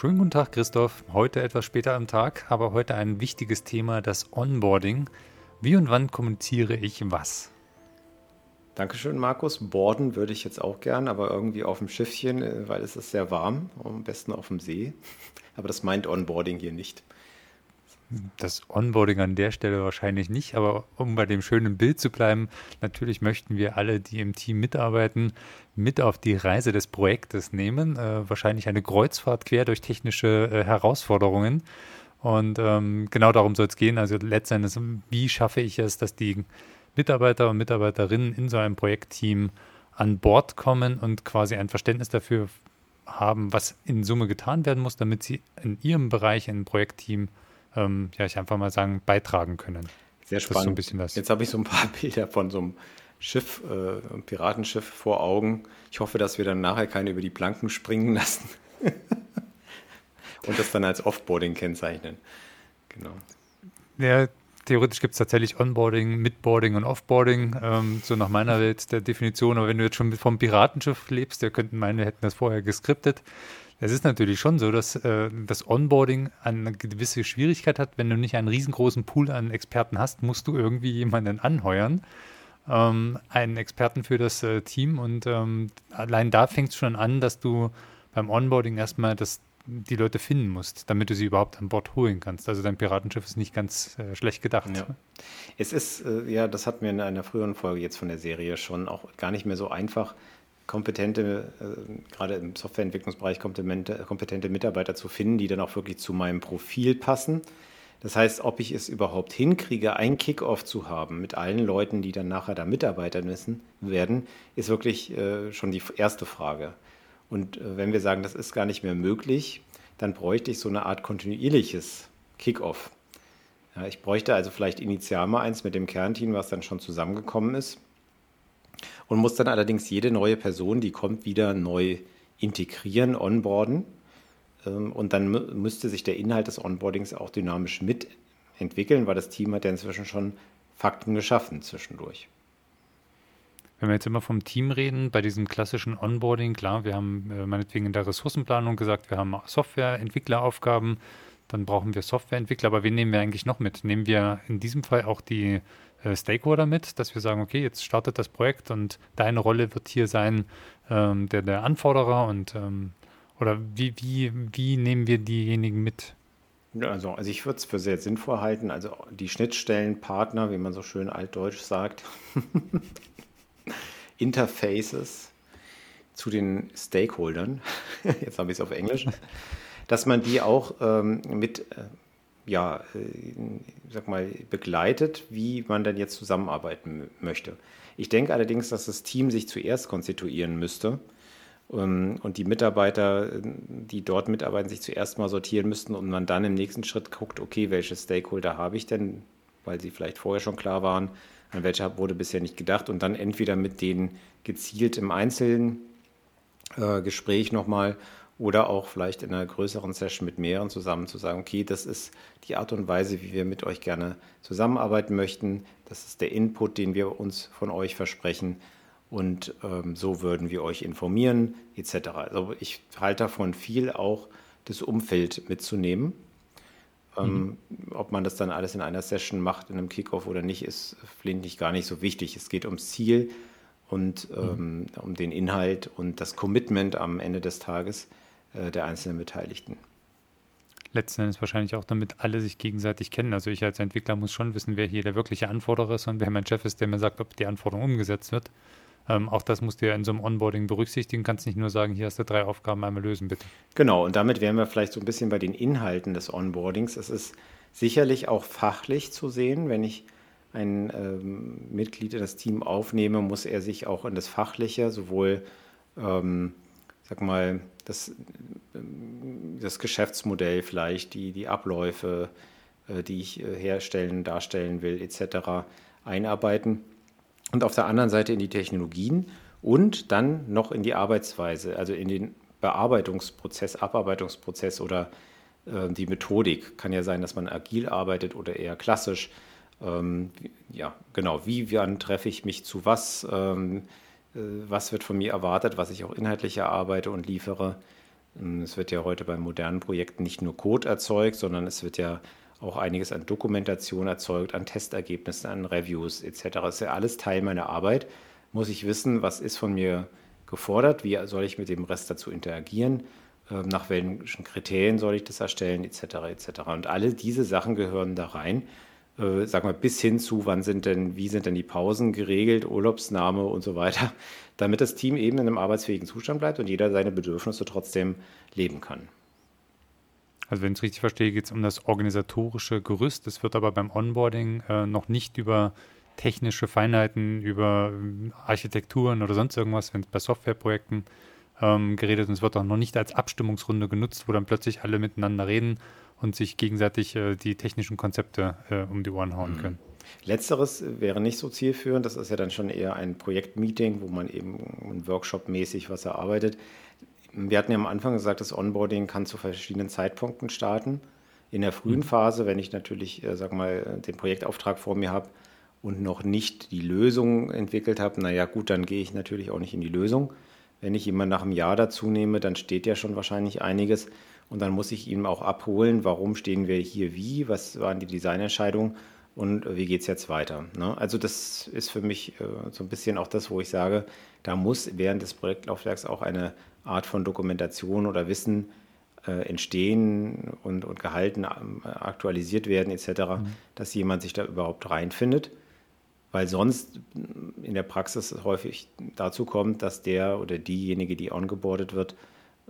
Schönen guten Tag, Christoph. Heute etwas später am Tag, aber heute ein wichtiges Thema, das Onboarding. Wie und wann kommuniziere ich was? Dankeschön, Markus. Borden würde ich jetzt auch gern, aber irgendwie auf dem Schiffchen, äh, weil es ist sehr warm, am besten auf dem See. Aber das meint Onboarding hier nicht das Onboarding an der Stelle wahrscheinlich nicht, aber um bei dem schönen Bild zu bleiben, natürlich möchten wir alle, die im Team mitarbeiten, mit auf die Reise des Projektes nehmen. Äh, wahrscheinlich eine Kreuzfahrt quer durch technische äh, Herausforderungen. Und ähm, genau darum soll es gehen. Also letztendlich, wie schaffe ich es, dass die Mitarbeiter und Mitarbeiterinnen in so einem Projektteam an Bord kommen und quasi ein Verständnis dafür haben, was in Summe getan werden muss, damit sie in ihrem Bereich, im Projektteam, ähm, ja, ich einfach mal sagen, beitragen können. Sehr spannend. So Jetzt habe ich so ein paar Bilder von so einem Schiff, äh, Piratenschiff vor Augen. Ich hoffe, dass wir dann nachher keine über die Planken springen lassen. Und das dann als Offboarding kennzeichnen. Genau. Ja, theoretisch gibt es tatsächlich Onboarding, Midboarding und Offboarding, ähm, so nach meiner Welt der Definition. Aber wenn du jetzt schon vom Piratenschiff lebst, wir könnten meinen, wir hätten das vorher geskriptet. Es ist natürlich schon so, dass äh, das Onboarding eine gewisse Schwierigkeit hat. Wenn du nicht einen riesengroßen Pool an Experten hast, musst du irgendwie jemanden anheuern, ähm, einen Experten für das äh, Team. Und ähm, allein da fängt es schon an, dass du beim Onboarding erstmal das, die Leute finden musst, damit du sie überhaupt an Bord holen kannst. Also dein Piratenschiff ist nicht ganz äh, schlecht gedacht. Ja. Es ist, äh, ja, das hatten wir in einer früheren Folge jetzt von der Serie schon auch gar nicht mehr so einfach kompetente, äh, gerade im Softwareentwicklungsbereich kompetente, Mitarbeiter zu finden, die dann auch wirklich zu meinem Profil passen. Das heißt, ob ich es überhaupt hinkriege, ein Kickoff zu haben mit allen Leuten, die dann nachher da Mitarbeiter müssen, werden, ist wirklich äh, schon die erste Frage. Und äh, wenn wir sagen, das ist gar nicht mehr möglich, dann bräuchte ich so eine Art kontinuierliches Kickoff. Ich bräuchte also vielleicht initial mal eins mit dem Kernteam, was dann schon zusammengekommen ist und muss dann allerdings jede neue Person, die kommt, wieder neu integrieren, onboarden. Ähm, und dann müsste sich der Inhalt des Onboardings auch dynamisch mitentwickeln, weil das Team hat ja inzwischen schon Fakten geschaffen zwischendurch. Wenn wir jetzt immer vom Team reden, bei diesem klassischen Onboarding, klar, wir haben äh, meinetwegen in der Ressourcenplanung gesagt, wir haben Softwareentwickleraufgaben, dann brauchen wir Softwareentwickler, aber wen nehmen wir eigentlich noch mit? Nehmen wir in diesem Fall auch die Stakeholder mit, dass wir sagen, okay, jetzt startet das Projekt und deine Rolle wird hier sein, ähm, der, der Anforderer und ähm, oder wie, wie, wie nehmen wir diejenigen mit? Also, also ich würde es für sehr sinnvoll halten, also die Schnittstellenpartner, wie man so schön altdeutsch sagt, Interfaces zu den Stakeholdern, jetzt habe ich es auf Englisch, dass man die auch ähm, mit äh, ja, äh, sag mal, begleitet, wie man denn jetzt zusammenarbeiten möchte. Ich denke allerdings, dass das Team sich zuerst konstituieren müsste ähm, und die Mitarbeiter, die dort mitarbeiten, sich zuerst mal sortieren müssten und man dann im nächsten Schritt guckt, okay, welche Stakeholder habe ich denn, weil sie vielleicht vorher schon klar waren, an welche wurde bisher nicht gedacht und dann entweder mit denen gezielt im einzelnen äh, Gespräch nochmal oder auch vielleicht in einer größeren Session mit mehreren zusammen zu sagen, okay, das ist die Art und Weise, wie wir mit euch gerne zusammenarbeiten möchten. Das ist der Input, den wir uns von euch versprechen. Und ähm, so würden wir euch informieren, etc. Also ich halte davon viel auch das Umfeld mitzunehmen. Ähm, mhm. ob man das dann alles in einer Session macht, in einem Kickoff oder nicht, ist finde ich gar nicht so wichtig. Es geht ums Ziel und mhm. ähm, um den Inhalt und das Commitment am Ende des Tages der einzelnen Beteiligten. Letzten Endes wahrscheinlich auch, damit alle sich gegenseitig kennen. Also ich als Entwickler muss schon wissen, wer hier der wirkliche Anforderer ist und wer mein Chef ist, der mir sagt, ob die Anforderung umgesetzt wird. Ähm, auch das musst du ja in so einem Onboarding berücksichtigen. Kannst nicht nur sagen, hier hast du drei Aufgaben, einmal lösen, bitte. Genau, und damit wären wir vielleicht so ein bisschen bei den Inhalten des Onboardings. Es ist sicherlich auch fachlich zu sehen. Wenn ich ein ähm, Mitglied in das Team aufnehme, muss er sich auch in das Fachliche, sowohl, ähm, sag mal, das, das Geschäftsmodell vielleicht, die, die Abläufe, äh, die ich äh, herstellen, darstellen will, etc., einarbeiten. Und auf der anderen Seite in die Technologien und dann noch in die Arbeitsweise, also in den Bearbeitungsprozess, Abarbeitungsprozess oder äh, die Methodik. Kann ja sein, dass man agil arbeitet oder eher klassisch. Ähm, ja, genau, wie, wann treffe ich mich zu was? Ähm, äh, was wird von mir erwartet, was ich auch inhaltlich erarbeite und liefere? Ähm, es wird ja heute bei modernen Projekten nicht nur Code erzeugt, sondern es wird ja auch einiges an Dokumentation erzeugt, an Testergebnissen, an Reviews etc. Das ist ja alles Teil meiner Arbeit. Muss ich wissen, was ist von mir gefordert, wie soll ich mit dem Rest dazu interagieren, ähm, nach welchen Kriterien soll ich das erstellen etc. etc. Und alle diese Sachen gehören da rein. Äh, sag mal, bis hin zu, wann sind denn, wie sind denn die Pausen geregelt, Urlaubsnahme und so weiter, damit das Team eben in einem arbeitsfähigen Zustand bleibt und jeder seine Bedürfnisse trotzdem leben kann. Also wenn ich es richtig verstehe, geht es um das organisatorische Gerüst. Es wird aber beim Onboarding äh, noch nicht über technische Feinheiten, über äh, Architekturen oder sonst irgendwas, wenn es bei Softwareprojekten ähm, geredet und es wird auch noch nicht als Abstimmungsrunde genutzt, wo dann plötzlich alle miteinander reden und sich gegenseitig äh, die technischen Konzepte äh, um die Ohren hauen mhm. können. Letzteres wäre nicht so zielführend. Das ist ja dann schon eher ein Projektmeeting, wo man eben Workshop-mäßig was erarbeitet. Wir hatten ja am Anfang gesagt, das Onboarding kann zu verschiedenen Zeitpunkten starten. In der frühen mhm. Phase, wenn ich natürlich, äh, sag mal, den Projektauftrag vor mir habe und noch nicht die Lösung entwickelt habe, naja gut, dann gehe ich natürlich auch nicht in die Lösung. Wenn ich jemanden nach einem Jahr dazu nehme, dann steht ja schon wahrscheinlich einiges und dann muss ich ihn auch abholen, warum stehen wir hier wie, was waren die Designentscheidungen und wie geht es jetzt weiter. Ne? Also das ist für mich äh, so ein bisschen auch das, wo ich sage, da muss während des Projektlaufwerks auch eine Art von Dokumentation oder Wissen äh, entstehen und, und gehalten, äh, aktualisiert werden etc., mhm. dass jemand sich da überhaupt reinfindet. Weil sonst in der Praxis häufig dazu kommt, dass der oder diejenige, die ongeboardet wird,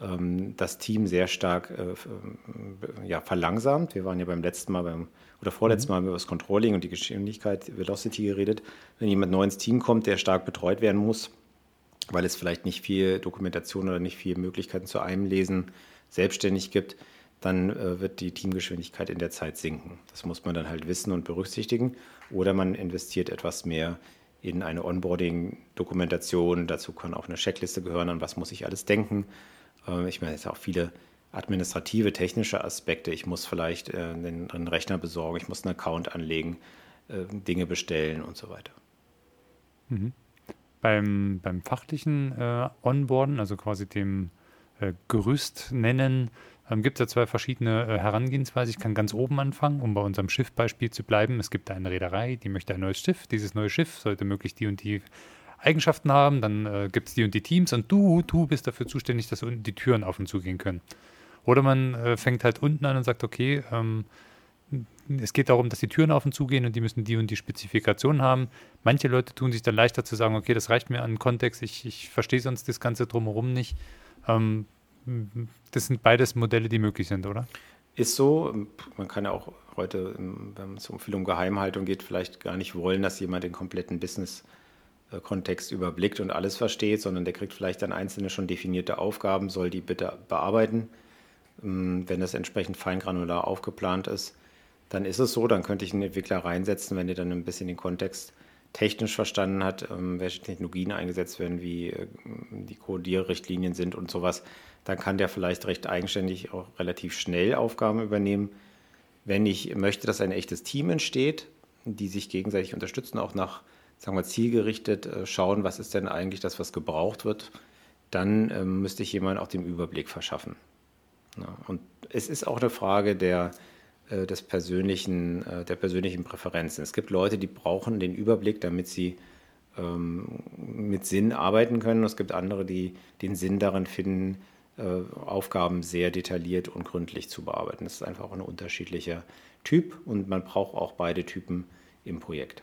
ähm, das Team sehr stark äh, ja, verlangsamt. Wir waren ja beim letzten Mal beim, oder vorletzten mhm. Mal haben wir über das Controlling und die Geschwindigkeit, Velocity geredet. Wenn jemand neu ins Team kommt, der stark betreut werden muss, weil es vielleicht nicht viel Dokumentation oder nicht viel Möglichkeiten zu einem Lesen selbstständig gibt, dann äh, wird die Teamgeschwindigkeit in der Zeit sinken. Das muss man dann halt wissen und berücksichtigen. Oder man investiert etwas mehr in eine Onboarding-Dokumentation. Dazu kann auch eine Checkliste gehören, an was muss ich alles denken. Äh, ich meine, es sind auch viele administrative, technische Aspekte. Ich muss vielleicht äh, einen, Rechner besorgen, ich muss einen Account anlegen, Dinge bestellen und so weiter. Mhm. Beim, beim fachlichen Onboarden, also quasi dem Gerüst nennen, ähm, gibt es ja zwei verschiedene äh, Herangehensweisen. Ich kann ganz oben anfangen, um bei unserem Schiffbeispiel zu bleiben. Es gibt eine Reederei, die möchte ein neues Schiff. Dieses neue Schiff sollte möglichst die und die Eigenschaften haben. Dann äh, gibt es die und die Teams und du, du bist dafür zuständig, dass unten die Türen auf und zugehen können. Oder man äh, fängt halt unten an und sagt, okay, ähm, es geht darum, dass die Türen auf und zugehen und die müssen die und die Spezifikationen haben. Manche Leute tun sich dann leichter zu sagen, okay, das reicht mir an Kontext, ich, ich verstehe sonst das Ganze drumherum nicht. Ähm, das sind beides Modelle, die möglich sind, oder? Ist so. Man kann ja auch heute, wenn es um viel um Geheimhaltung geht, vielleicht gar nicht wollen, dass jemand den kompletten Business-Kontext überblickt und alles versteht, sondern der kriegt vielleicht dann einzelne schon definierte Aufgaben, soll die bitte bearbeiten. Ähm, wenn das entsprechend feingranular aufgeplant ist, dann ist es so, dann könnte ich einen Entwickler reinsetzen, wenn der dann ein bisschen den Kontext technisch verstanden hat, ähm, welche Technologien eingesetzt werden, wie äh, die Codierrichtlinien sind und sowas, dann kann der vielleicht recht eigenständig auch relativ schnell Aufgaben übernehmen. Wenn ich möchte, dass ein echtes Team entsteht, die sich gegenseitig unterstützen, auch nach, sagen wir, zielgerichtet äh, schauen, was ist denn eigentlich das, was gebraucht wird, dann ähm, müsste ich jemandem auch den Überblick verschaffen. Und es ist auch eine Frage der, äh, des persönlichen, äh, der persönlichen Präferenzen. Es gibt Leute, die brauchen den Überblick, damit sie ähm, mit Sinn arbeiten können. Es gibt andere, die den Sinn darin finden, äh, Aufgaben sehr detailliert und gründlich zu bearbeiten. Das ist einfach auch ein unterschiedlicher Typ und man braucht auch beide Typen im Projekt.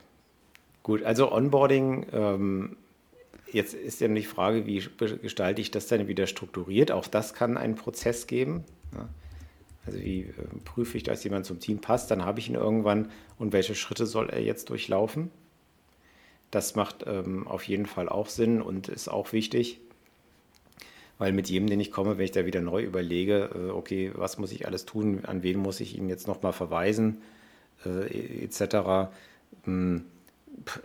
Gut, also Onboarding ähm, jetzt ist ja die Frage, wie gestalte ich das dann wieder strukturiert? Auch das kann einen Prozess geben. Also wie äh, prüfe ich, dass jemand zum Team passt? Dann habe ich ihn irgendwann und welche Schritte soll er jetzt durchlaufen? Das macht ähm, auf jeden Fall auch Sinn und ist auch wichtig, weil mit jedem, den ich komme, wenn ich da wieder neu überlege, äh, okay, was muss ich alles tun, an wen muss ich ihn jetzt nochmal verweisen, äh, etc. Hm,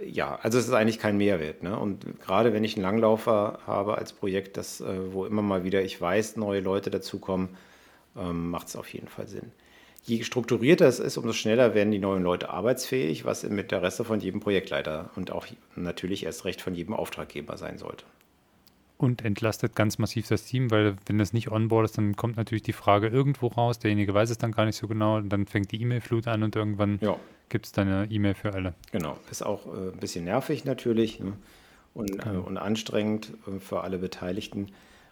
ja, also es ist eigentlich kein Mehrwert. Ne? Und gerade wenn ich einen Langlaufer habe als Projekt, das, äh, wo immer mal wieder ich weiß, neue Leute dazukommen, ähm, macht es auf jeden Fall Sinn. Je strukturierter es ist, umso schneller werden die neuen Leute arbeitsfähig, was im Interesse von jedem Projektleiter und auch natürlich erst recht von jedem Auftraggeber sein sollte. Und entlastet ganz massiv das Team, weil wenn das nicht onboard ist, dann kommt natürlich die Frage irgendwo raus, derjenige weiß es dann gar nicht so genau und dann fängt die E-Mail-Flut an und irgendwann ja. gibt es dann eine E-Mail für alle. Genau, ist auch äh, ein bisschen nervig natürlich ne? und, äh, und anstrengend äh, für alle Beteiligten.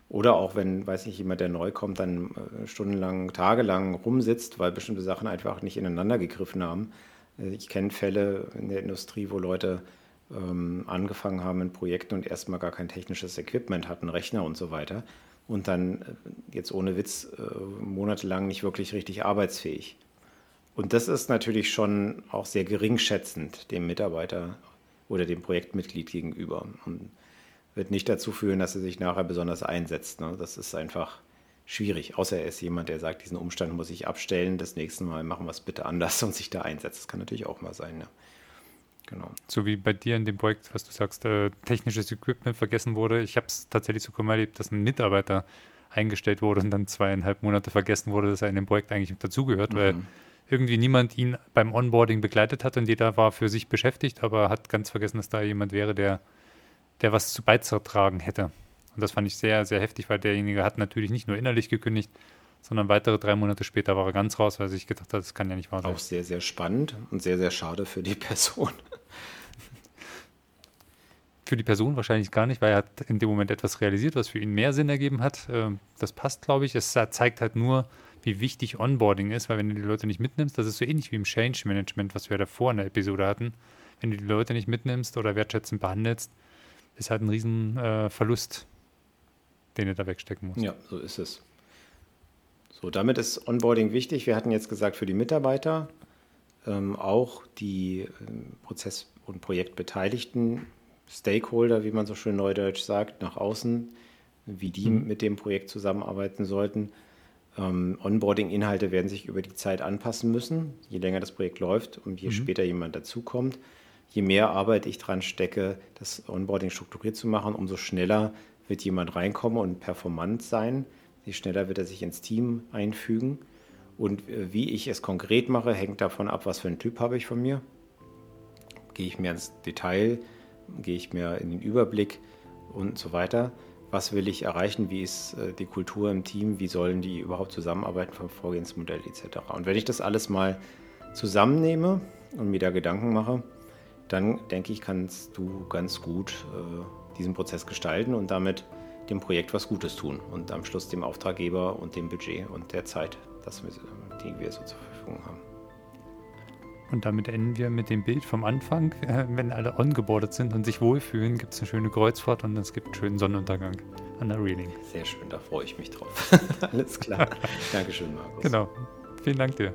Oder auch wenn, weiß nicht, jemand, der neu kommt, dann äh, stundenlang, tagelang rumsitzt, weil bestimmte Sachen einfach nicht ineinander gegriffen haben. Äh, ich kenne Fälle in der Industrie, wo Leute ähm, angefangen haben in Projekten und erstmal gar kein technisches Equipment hatten, Rechner und so weiter. Und dann äh, jetzt ohne Witz äh, monatelang nicht wirklich richtig arbeitsfähig. Und das ist natürlich schon auch sehr geringschätzend dem Mitarbeiter oder dem Projektmitglied gegenüber. Und wird nicht dazu führen, dass er sich nachher besonders einsetzt. Ne? Das ist einfach schwierig, außer er ist jemand, der sagt, diesen Umstand muss ich abstellen, das nächste Mal machen wir es bitte anders und sich da einsetzt. Das kann natürlich auch mal sein. Ne? Genau. So wie bei dir in dem Projekt, was du sagst, äh, technisches Equipment vergessen wurde. Ich habe es tatsächlich so mal erlebt, dass ein Mitarbeiter eingestellt wurde und dann zweieinhalb Monate vergessen wurde, dass er in dem Projekt eigentlich dazugehört, mhm. weil irgendwie niemand ihn beim Onboarding begleitet hat und jeder war für sich beschäftigt, aber hat ganz vergessen, dass da jemand wäre, der der was zu beizutragen hätte. Und das fand ich sehr, sehr heftig, weil derjenige hat natürlich nicht nur innerlich gekündigt, sondern weitere drei Monate später war er ganz raus, weil sich gedacht hat, das kann ja nicht wahr sein. Auch sehr, sehr spannend und sehr, sehr schade für die Person. Für die Person wahrscheinlich gar nicht, weil er hat in dem Moment etwas realisiert, was für ihn mehr Sinn ergeben hat. Ähm, das passt, glaube ich. Es zeigt halt nur, wie wichtig Onboarding ist, weil wenn du die Leute nicht mitnimmst, das ist so ähnlich wie im Change Management, was wir davor in der Episode hatten. Wenn du die Leute nicht mitnimmst oder wertschätzend behandelst, ist halt ein Riesenverlust, äh, den du da wegstecken musst. Ja, so ist es. So, damit ist Onboarding wichtig. Wir hatten jetzt gesagt, für die Mitarbeiter, ähm, auch die ähm, Prozess- und Projektbeteiligten, Stakeholder, wie man so schön neudeutsch sagt, nach außen, wie die mhm. mit dem Projekt zusammenarbeiten sollten. Ähm, Onboarding-Inhalte werden sich über die Zeit anpassen müssen, je länger das Projekt läuft und je mhm. später jemand dazukommt je mehr Arbeit ich dran stecke, das Onboarding strukturiert zu machen, umso schneller wird jemand reinkommen und performant sein. Je schneller wird er sich ins Team einfügen. Und äh, wie ich es konkret mache, hängt davon ab, was für einen Typ habe ich von mir. Gehe ich mehr ins Detail, gehe ich mehr in den Überblick und so weiter. Was will ich erreichen? Wie ist äh, die Kultur im Team? Wie sollen die überhaupt zusammenarbeiten vom Vorgehensmodell etc.? Und wenn ich das alles mal zusammennehme und mir da Gedanken mache, dann denke ich, kannst du ganz gut äh, diesen Prozess gestalten und damit dem Projekt was Gutes tun und am Schluss dem Auftraggeber und dem Budget und der Zeit, das wir, die wir so zur Verfügung haben. Und damit enden wir mit dem Bild vom Anfang. Wenn alle ongeboardet sind und sich wohlfühlen, gibt es eine schöne Kreuzfahrt und es gibt einen schönen Sonnenuntergang an der Reeling. Sehr schön, da freue ich mich drauf. Alles klar. Dankeschön, Markus. Genau. Vielen Dank dir.